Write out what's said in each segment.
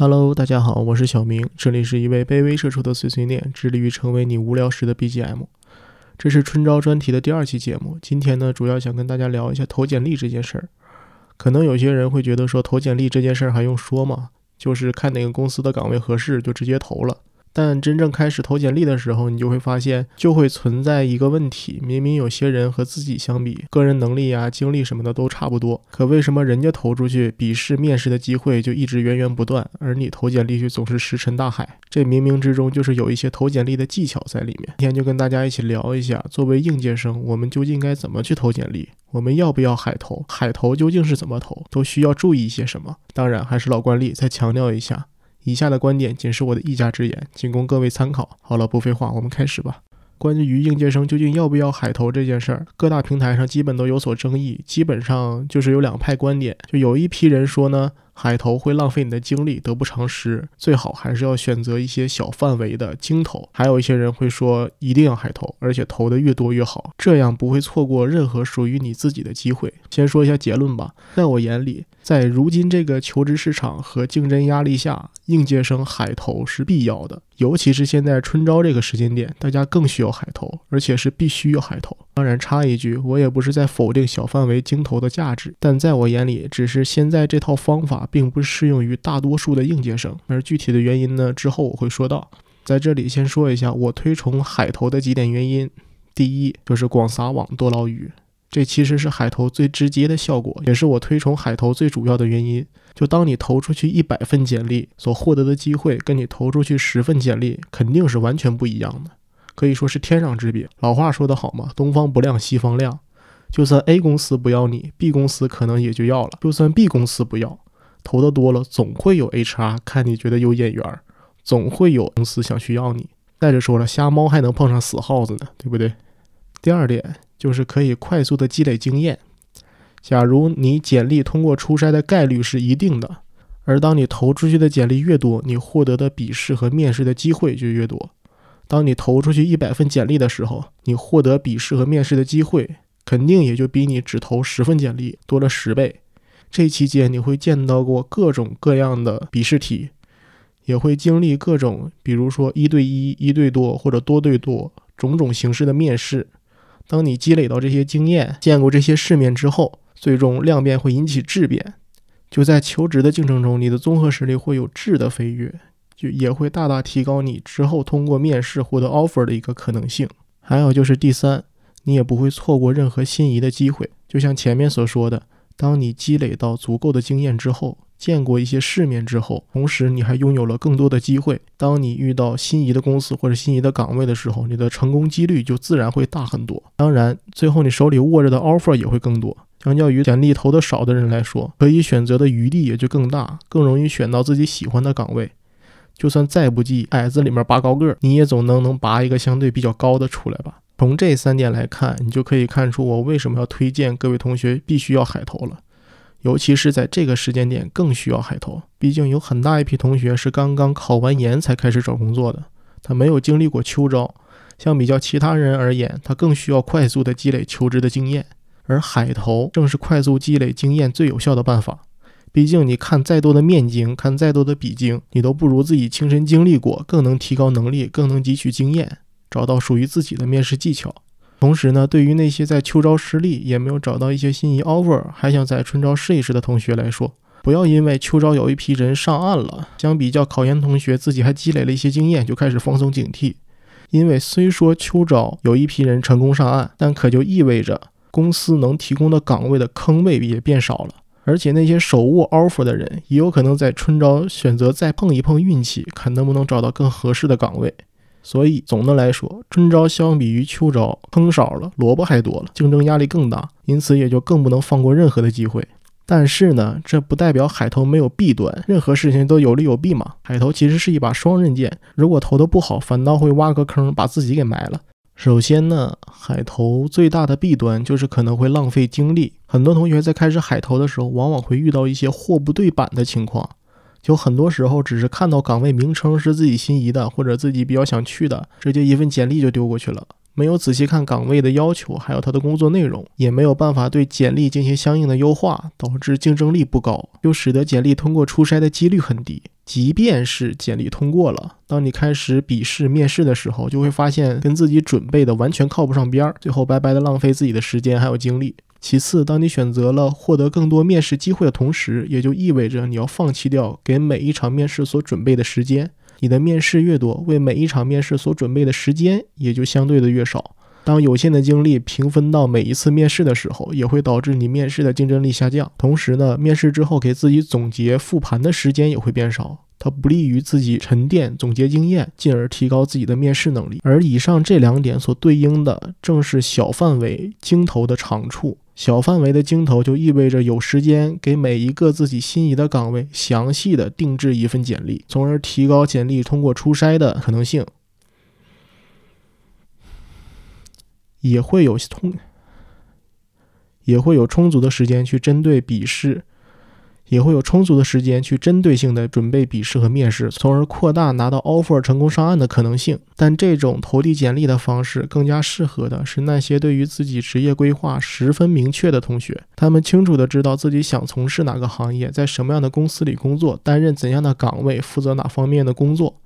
Hello，大家好，我是小明，这里是一位卑微社畜的碎碎念，致力于成为你无聊时的 BGM。这是春招专题的第二期节目，今天呢，主要想跟大家聊一下投简历这件事儿。可能有些人会觉得说，投简历这件事儿还用说吗？就是看哪个公司的岗位合适就直接投了。但真正开始投简历的时候，你就会发现，就会存在一个问题：明明有些人和自己相比，个人能力啊、经历什么的都差不多，可为什么人家投出去笔试、面试的机会就一直源源不断，而你投简历却总是石沉大海？这冥冥之中就是有一些投简历的技巧在里面。今天就跟大家一起聊一下，作为应届生，我们究竟该怎么去投简历？我们要不要海投？海投究竟是怎么投？都需要注意一些什么？当然，还是老惯例，再强调一下。以下的观点仅是我的一家之言，仅供各位参考。好了，不废话，我们开始吧。关于应届生究竟要不要海投这件事儿，各大平台上基本都有所争议，基本上就是有两派观点。就有一批人说呢。海投会浪费你的精力，得不偿失。最好还是要选择一些小范围的精投。还有一些人会说，一定要海投，而且投的越多越好，这样不会错过任何属于你自己的机会。先说一下结论吧，在我眼里，在如今这个求职市场和竞争压力下，应届生海投是必要的。尤其是现在春招这个时间点，大家更需要海投，而且是必须要海投。当然，插一句，我也不是在否定小范围精投的价值，但在我眼里，只是现在这套方法并不适用于大多数的应届生。而具体的原因呢，之后我会说到。在这里先说一下我推崇海投的几点原因。第一，就是广撒网，多捞鱼。这其实是海投最直接的效果，也是我推崇海投最主要的原因。就当你投出去一百份简历，所获得的机会，跟你投出去十份简历，肯定是完全不一样的。可以说是天壤之别。老话说得好嘛，东方不亮西方亮。就算 A 公司不要你，B 公司可能也就要了。就算 B 公司不要，投的多了，总会有 HR 看你觉得有眼缘，总会有公司想去要你。再者说了，瞎猫还能碰上死耗子呢，对不对？第二点就是可以快速的积累经验。假如你简历通过初筛的概率是一定的，而当你投出去的简历越多，你获得的笔试和面试的机会就越多。当你投出去一百份简历的时候，你获得笔试和面试的机会，肯定也就比你只投十份简历多了十倍。这期间你会见到过各种各样的笔试题，也会经历各种，比如说一对一、一对多或者多对多种种形式的面试。当你积累到这些经验，见过这些世面之后，最终量变会引起质变，就在求职的竞争中，你的综合实力会有质的飞跃。就也会大大提高你之后通过面试获得 offer 的一个可能性。还有就是第三，你也不会错过任何心仪的机会。就像前面所说的，当你积累到足够的经验之后，见过一些世面之后，同时你还拥有了更多的机会。当你遇到心仪的公司或者心仪的岗位的时候，你的成功几率就自然会大很多。当然，最后你手里握着的 offer 也会更多。相较于简历投的少的人来说，可以选择的余地也就更大，更容易选到自己喜欢的岗位。就算再不济，矮子里面拔高个，你也总能能拔一个相对比较高的出来吧。从这三点来看，你就可以看出我为什么要推荐各位同学必须要海投了。尤其是在这个时间点，更需要海投。毕竟有很大一批同学是刚刚考完研才开始找工作的，他没有经历过秋招，相比较其他人而言，他更需要快速的积累求职的经验。而海投正是快速积累经验最有效的办法。毕竟，你看再多的面经，看再多的笔经，你都不如自己亲身经历过，更能提高能力，更能汲取经验，找到属于自己的面试技巧。同时呢，对于那些在秋招失利，也没有找到一些心仪 offer，还想在春招试一试的同学来说，不要因为秋招有一批人上岸了，相比较考研同学自己还积累了一些经验，就开始放松警惕。因为虽说秋招有一批人成功上岸，但可就意味着公司能提供的岗位的坑位也变少了。而且那些手握 offer 的人，也有可能在春招选择再碰一碰运气，看能不能找到更合适的岗位。所以总的来说，春招相比于秋招，坑少了，萝卜还多了，竞争压力更大，因此也就更不能放过任何的机会。但是呢，这不代表海投没有弊端，任何事情都有利有弊嘛。海投其实是一把双刃剑，如果投的不好，反倒会挖个坑把自己给埋了。首先呢，海投最大的弊端就是可能会浪费精力。很多同学在开始海投的时候，往往会遇到一些货不对版的情况，就很多时候只是看到岗位名称是自己心仪的或者自己比较想去的，直接一份简历就丢过去了，没有仔细看岗位的要求，还有他的工作内容，也没有办法对简历进行相应的优化，导致竞争力不高，又使得简历通过初筛的几率很低。即便是简历通过了，当你开始笔试、面试的时候，就会发现跟自己准备的完全靠不上边儿，最后白白的浪费自己的时间还有精力。其次，当你选择了获得更多面试机会的同时，也就意味着你要放弃掉给每一场面试所准备的时间。你的面试越多，为每一场面试所准备的时间也就相对的越少。当有限的精力平分到每一次面试的时候，也会导致你面试的竞争力下降。同时呢，面试之后给自己总结复盘的时间也会变少，它不利于自己沉淀总结经验，进而提高自己的面试能力。而以上这两点所对应的，正是小范围精投的长处。小范围的精投就意味着有时间给每一个自己心仪的岗位详细的定制一份简历，从而提高简历通过初筛的可能性。也会有充，也会有充足的时间去针对笔试，也会有充足的时间去针对性的准备笔试和面试，从而扩大拿到 offer 成功上岸的可能性。但这种投递简历的方式更加适合的是那些对于自己职业规划十分明确的同学，他们清楚的知道自己想从事哪个行业，在什么样的公司里工作，担任怎样的岗位，负责哪方面的工作。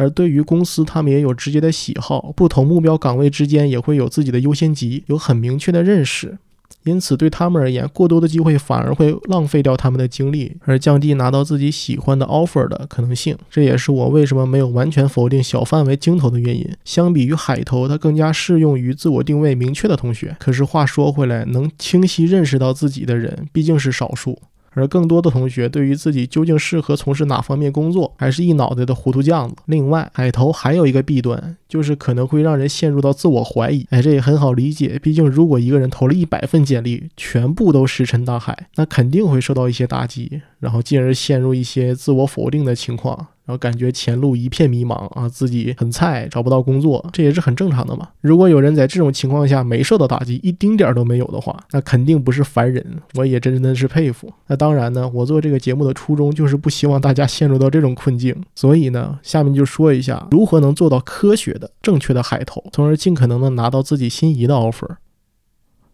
而对于公司，他们也有直接的喜好，不同目标岗位之间也会有自己的优先级，有很明确的认识。因此，对他们而言，过多的机会反而会浪费掉他们的精力，而降低拿到自己喜欢的 offer 的可能性。这也是我为什么没有完全否定小范围精投的原因。相比于海投，它更加适用于自我定位明确的同学。可是话说回来，能清晰认识到自己的人毕竟是少数。而更多的同学对于自己究竟适合从事哪方面工作，还是一脑袋的糊涂酱子。另外，海投还有一个弊端，就是可能会让人陷入到自我怀疑。哎，这也很好理解，毕竟如果一个人投了一百份简历，全部都石沉大海，那肯定会受到一些打击，然后进而陷入一些自我否定的情况。然后感觉前路一片迷茫啊，自己很菜，找不到工作，这也是很正常的嘛。如果有人在这种情况下没受到打击，一丁点儿都没有的话，那肯定不是凡人，我也真的是佩服。那当然呢，我做这个节目的初衷就是不希望大家陷入到这种困境，所以呢，下面就说一下如何能做到科学的、正确的海投，从而尽可能的拿到自己心仪的 offer。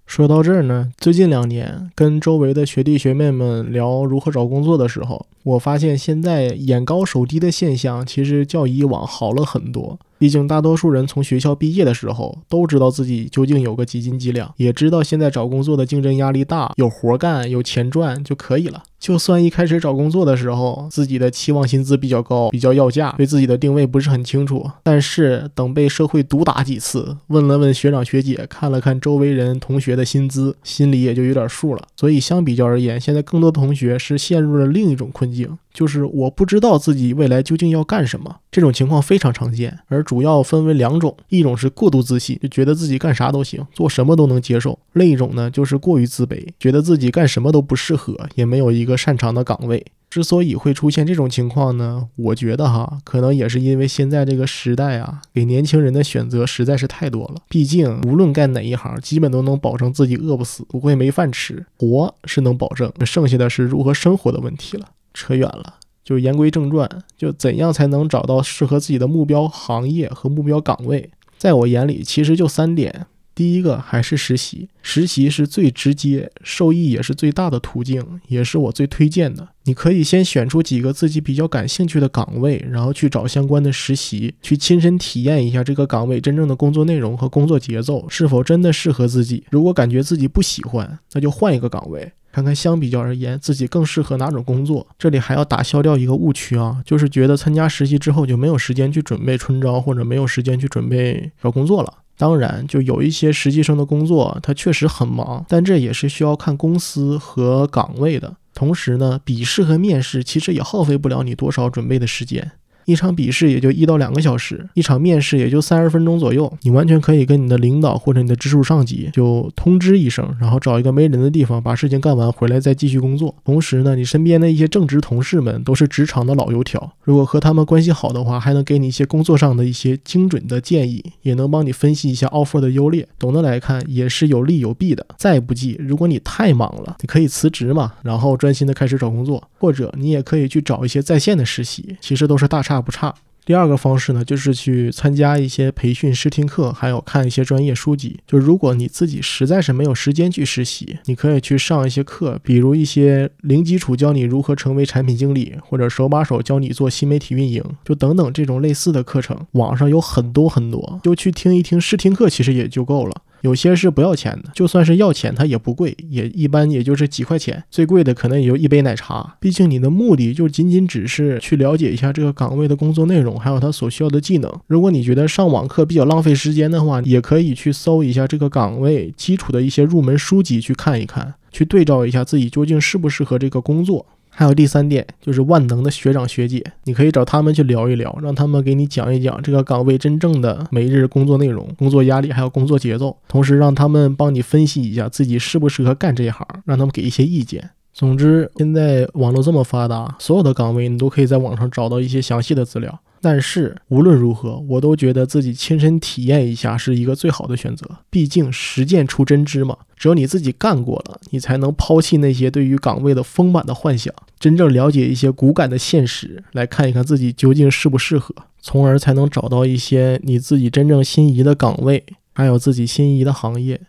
说到这儿呢，最近两年跟周围的学弟学妹们聊如何找工作的时候，我发现现在眼高手低的现象其实较以往好了很多。毕竟大多数人从学校毕业的时候都知道自己究竟有个几斤几两，也知道现在找工作的竞争压力大，有活干有钱赚就可以了。就算一开始找工作的时候自己的期望薪资比较高，比较要价，对自己的定位不是很清楚，但是等被社会毒打几次，问了问学长学姐，看了看周围人同学的薪资，心里也就有点数了。所以相比较而言，现在更多的同学是陷入了另一种困境。就是我不知道自己未来究竟要干什么，这种情况非常常见，而主要分为两种：一种是过度自信，就觉得自己干啥都行，做什么都能接受；另一种呢，就是过于自卑，觉得自己干什么都不适合，也没有一个擅长的岗位。之所以会出现这种情况呢，我觉得哈，可能也是因为现在这个时代啊，给年轻人的选择实在是太多了。毕竟无论干哪一行，基本都能保证自己饿不死，不会没饭吃，活是能保证，剩下的是如何生活的问题了。扯远了，就言归正传，就怎样才能找到适合自己的目标行业和目标岗位？在我眼里，其实就三点。第一个还是实习，实习是最直接、受益也是最大的途径，也是我最推荐的。你可以先选出几个自己比较感兴趣的岗位，然后去找相关的实习，去亲身体验一下这个岗位真正的工作内容和工作节奏是否真的适合自己。如果感觉自己不喜欢，那就换一个岗位。看看相比较而言，自己更适合哪种工作。这里还要打消掉一个误区啊，就是觉得参加实习之后就没有时间去准备春招，或者没有时间去准备找工作了。当然，就有一些实习生的工作，他确实很忙，但这也是需要看公司和岗位的。同时呢，笔试和面试其实也耗费不了你多少准备的时间。一场笔试也就一到两个小时，一场面试也就三十分钟左右。你完全可以跟你的领导或者你的直属上级就通知一声，然后找一个没人的地方把事情干完，回来再继续工作。同时呢，你身边的一些正直同事们都是职场的老油条，如果和他们关系好的话，还能给你一些工作上的一些精准的建议，也能帮你分析一下 offer 的优劣。总的来看，也是有利有弊的。再不济，如果你太忙了，你可以辞职嘛，然后专心的开始找工作，或者你也可以去找一些在线的实习，其实都是大差。大不差，第二个方式呢，就是去参加一些培训试听课，还有看一些专业书籍。就如果你自己实在是没有时间去实习，你可以去上一些课，比如一些零基础教你如何成为产品经理，或者手把手教你做新媒体运营，就等等这种类似的课程，网上有很多很多，就去听一听试听课，其实也就够了。有些是不要钱的，就算是要钱，它也不贵，也一般也就是几块钱，最贵的可能也就一杯奶茶。毕竟你的目的就仅仅只是去了解一下这个岗位的工作内容，还有它所需要的技能。如果你觉得上网课比较浪费时间的话，也可以去搜一下这个岗位基础的一些入门书籍去看一看，去对照一下自己究竟适不适合这个工作。还有第三点，就是万能的学长学姐，你可以找他们去聊一聊，让他们给你讲一讲这个岗位真正的每日工作内容、工作压力还有工作节奏，同时让他们帮你分析一下自己适不适合干这一行，让他们给一些意见。总之，现在网络这么发达，所有的岗位你都可以在网上找到一些详细的资料。但是无论如何，我都觉得自己亲身体验一下是一个最好的选择。毕竟实践出真知嘛，只有你自己干过了，你才能抛弃那些对于岗位的丰满的幻想，真正了解一些骨感的现实，来看一看自己究竟适不适合，从而才能找到一些你自己真正心仪的岗位，还有自己心仪的行业。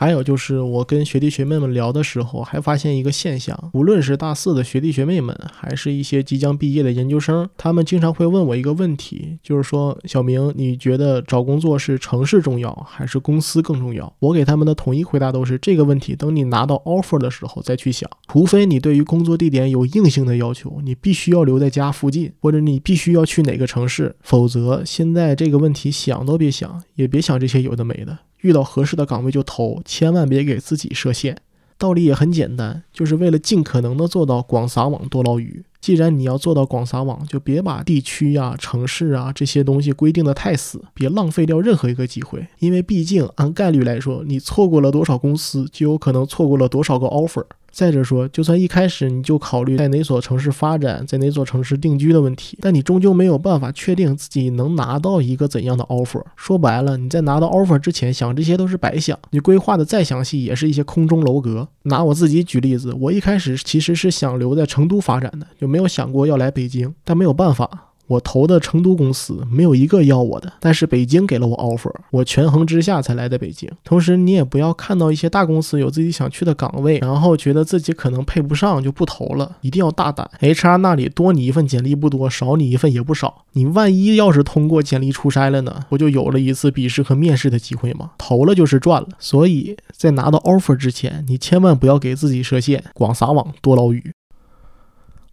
还有就是我跟学弟学妹们聊的时候，还发现一个现象，无论是大四的学弟学妹们，还是一些即将毕业的研究生，他们经常会问我一个问题，就是说，小明，你觉得找工作是城市重要，还是公司更重要？我给他们的统一回答都是这个问题，等你拿到 offer 的时候再去想。除非你对于工作地点有硬性的要求，你必须要留在家附近，或者你必须要去哪个城市，否则现在这个问题想都别想，也别想这些有的没的。遇到合适的岗位就投，千万别给自己设限。道理也很简单，就是为了尽可能的做到广撒网多捞鱼。既然你要做到广撒网，就别把地区呀、城市啊这些东西规定的太死，别浪费掉任何一个机会。因为毕竟按概率来说，你错过了多少公司，就有可能错过了多少个 offer。再者说，就算一开始你就考虑在哪所城市发展，在哪所城市定居的问题，但你终究没有办法确定自己能拿到一个怎样的 offer。说白了，你在拿到 offer 之前想这些都是白想，你规划的再详细也是一些空中楼阁。拿我自己举例子，我一开始其实是想留在成都发展的，就没有想过要来北京，但没有办法。我投的成都公司没有一个要我的，但是北京给了我 offer，我权衡之下才来的北京。同时，你也不要看到一些大公司有自己想去的岗位，然后觉得自己可能配不上就不投了。一定要大胆，HR 那里多你一份简历不多，少你一份也不少。你万一要是通过简历出筛了呢，不就有了一次笔试和面试的机会吗？投了就是赚了。所以在拿到 offer 之前，你千万不要给自己设限，广撒网，多捞鱼。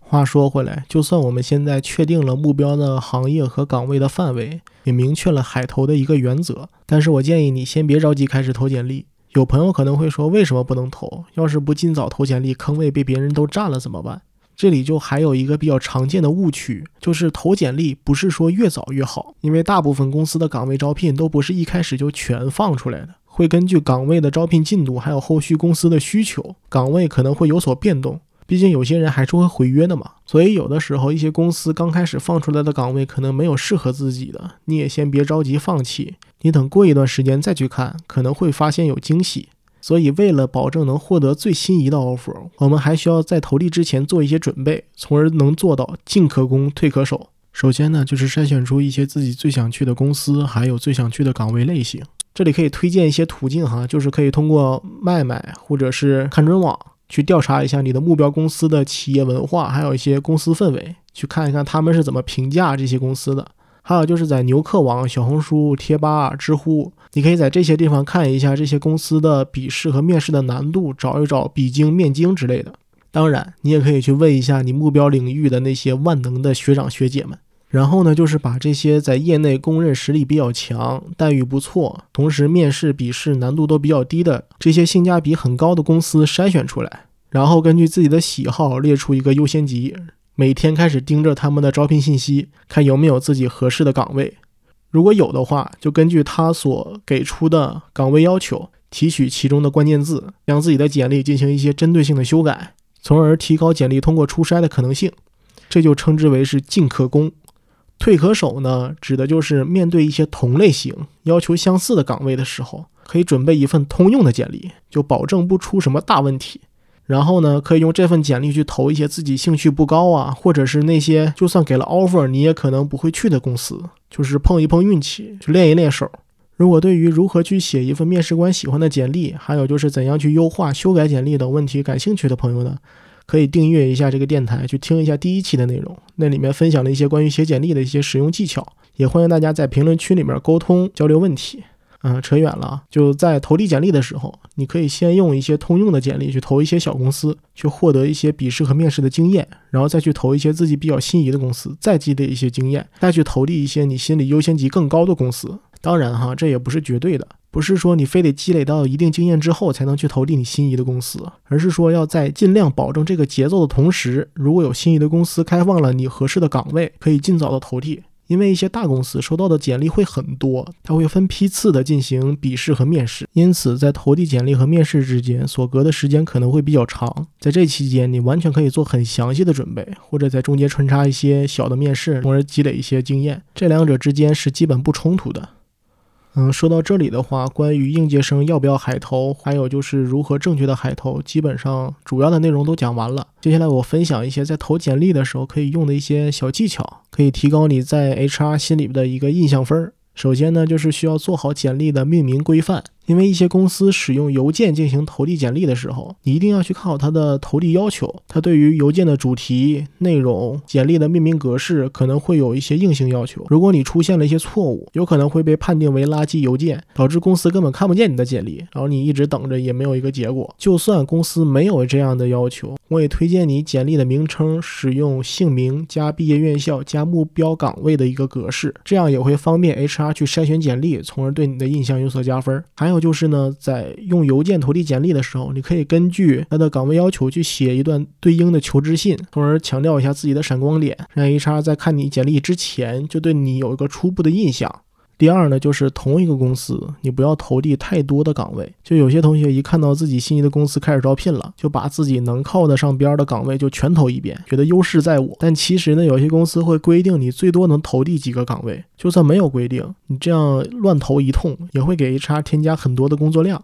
话说回来，就算我们现在确定了目标的行业和岗位的范围，也明确了海投的一个原则，但是我建议你先别着急开始投简历。有朋友可能会说，为什么不能投？要是不尽早投简历，坑位被别人都占了怎么办？这里就还有一个比较常见的误区，就是投简历不是说越早越好，因为大部分公司的岗位招聘都不是一开始就全放出来的，会根据岗位的招聘进度，还有后续公司的需求，岗位可能会有所变动。毕竟有些人还是会毁约的嘛，所以有的时候一些公司刚开始放出来的岗位可能没有适合自己的，你也先别着急放弃，你等过一段时间再去看，可能会发现有惊喜。所以为了保证能获得最心仪的 offer，我们还需要在投递之前做一些准备，从而能做到进可攻，退可守。首先呢，就是筛选出一些自己最想去的公司，还有最想去的岗位类型。这里可以推荐一些途径哈，就是可以通过卖卖或者是看准网。去调查一下你的目标公司的企业文化，还有一些公司氛围，去看一看他们是怎么评价这些公司的。还有就是在牛客网、小红书、贴吧、知乎，你可以在这些地方看一下这些公司的笔试和面试的难度，找一找笔经、面经之类的。当然，你也可以去问一下你目标领域的那些万能的学长学姐们。然后呢，就是把这些在业内公认实力比较强、待遇不错，同时面试、笔试难度都比较低的这些性价比很高的公司筛选出来，然后根据自己的喜好列出一个优先级，每天开始盯着他们的招聘信息，看有没有自己合适的岗位。如果有的话，就根据他所给出的岗位要求，提取其中的关键字，将自己的简历进行一些针对性的修改，从而提高简历通过初筛的可能性。这就称之为是进可攻。退可守呢，指的就是面对一些同类型、要求相似的岗位的时候，可以准备一份通用的简历，就保证不出什么大问题。然后呢，可以用这份简历去投一些自己兴趣不高啊，或者是那些就算给了 offer 你也可能不会去的公司，就是碰一碰运气，去练一练手。如果对于如何去写一份面试官喜欢的简历，还有就是怎样去优化、修改简历等问题感兴趣的朋友呢，可以订阅一下这个电台，去听一下第一期的内容，那里面分享了一些关于写简历的一些实用技巧，也欢迎大家在评论区里面沟通交流问题。嗯，扯远了。就在投递简历的时候，你可以先用一些通用的简历去投一些小公司，去获得一些笔试和面试的经验，然后再去投一些自己比较心仪的公司，再积累一些经验，再去投递一些你心里优先级更高的公司。当然哈，这也不是绝对的，不是说你非得积累到一定经验之后才能去投递你心仪的公司，而是说要在尽量保证这个节奏的同时，如果有心仪的公司开放了你合适的岗位，可以尽早的投递。因为一些大公司收到的简历会很多，它会分批次的进行笔试和面试，因此在投递简历和面试之间所隔的时间可能会比较长。在这期间，你完全可以做很详细的准备，或者在中间穿插一些小的面试，从而积累一些经验。这两者之间是基本不冲突的。嗯，说到这里的话，关于应届生要不要海投，还有就是如何正确的海投，基本上主要的内容都讲完了。接下来我分享一些在投简历的时候可以用的一些小技巧，可以提高你在 HR 心里边的一个印象分儿。首先呢，就是需要做好简历的命名规范。因为一些公司使用邮件进行投递简历的时候，你一定要去看好它的投递要求。它对于邮件的主题、内容、简历的命名格式可能会有一些硬性要求。如果你出现了一些错误，有可能会被判定为垃圾邮件，导致公司根本看不见你的简历，然后你一直等着也没有一个结果。就算公司没有这样的要求，我也推荐你简历的名称使用姓名加毕业院校加目标岗位的一个格式，这样也会方便 HR 去筛选简历，从而对你的印象有所加分。还有。就是呢，在用邮件投递简历的时候，你可以根据他的岗位要求去写一段对应的求职信，从而强调一下自己的闪光点，让 HR 在看你简历之前就对你有一个初步的印象。第二呢，就是同一个公司，你不要投递太多的岗位。就有些同学一看到自己心仪的公司开始招聘了，就把自己能靠得上边的岗位就全投一遍，觉得优势在我。但其实呢，有些公司会规定你最多能投递几个岗位，就算没有规定，你这样乱投一通，也会给 HR 添加很多的工作量。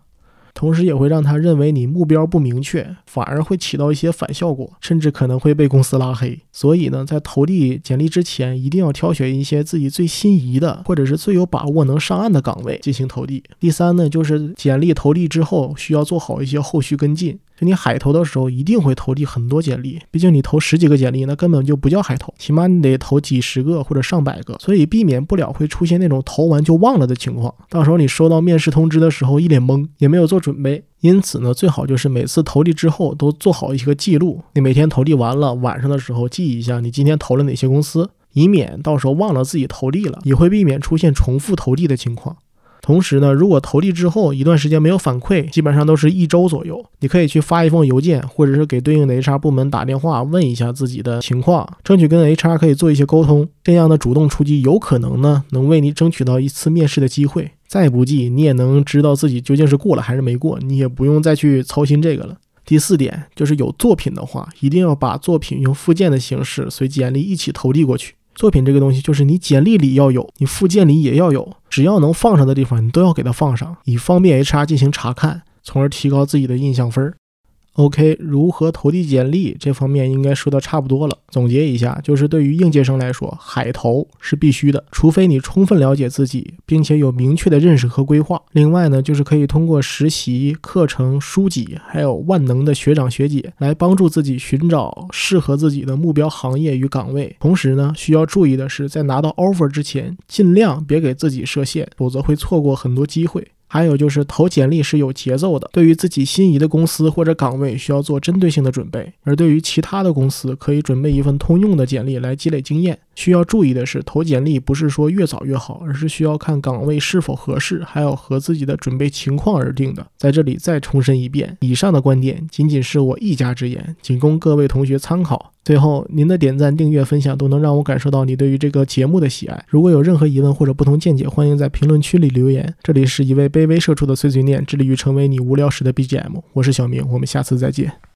同时也会让他认为你目标不明确，反而会起到一些反效果，甚至可能会被公司拉黑。所以呢，在投递简历之前，一定要挑选一些自己最心仪的，或者是最有把握能上岸的岗位进行投递。第三呢，就是简历投递之后，需要做好一些后续跟进。你海投的时候一定会投递很多简历，毕竟你投十几个简历，那根本就不叫海投，起码你得投几十个或者上百个，所以避免不了会出现那种投完就忘了的情况。到时候你收到面试通知的时候一脸懵，也没有做准备。因此呢，最好就是每次投递之后都做好一个记录，你每天投递完了，晚上的时候记一下你今天投了哪些公司，以免到时候忘了自己投递了，也会避免出现重复投递的情况。同时呢，如果投递之后一段时间没有反馈，基本上都是一周左右，你可以去发一封邮件，或者是给对应的 HR 部门打电话问一下自己的情况，争取跟 HR 可以做一些沟通。这样的主动出击，有可能呢能为你争取到一次面试的机会。再不济，你也能知道自己究竟是过了还是没过，你也不用再去操心这个了。第四点就是有作品的话，一定要把作品用附件的形式随简历一起投递过去。作品这个东西，就是你简历里要有，你附件里也要有，只要能放上的地方，你都要给它放上，以方便 HR 进行查看，从而提高自己的印象分儿。OK，如何投递简历这方面应该说的差不多了。总结一下，就是对于应届生来说，海投是必须的，除非你充分了解自己，并且有明确的认识和规划。另外呢，就是可以通过实习、课程、书籍，还有万能的学长学姐来帮助自己寻找适合自己的目标行业与岗位。同时呢，需要注意的是，在拿到 offer 之前，尽量别给自己设限，否则会错过很多机会。还有就是投简历是有节奏的，对于自己心仪的公司或者岗位需要做针对性的准备，而对于其他的公司可以准备一份通用的简历来积累经验。需要注意的是，投简历不是说越早越好，而是需要看岗位是否合适，还要和自己的准备情况而定的。在这里再重申一遍，以上的观点仅仅是我一家之言，仅供各位同学参考。最后，您的点赞、订阅、分享都能让我感受到你对于这个节目的喜爱。如果有任何疑问或者不同见解，欢迎在评论区里留言。这里是一位卑微社畜的碎碎念，致力于成为你无聊时的 BGM。我是小明，我们下次再见。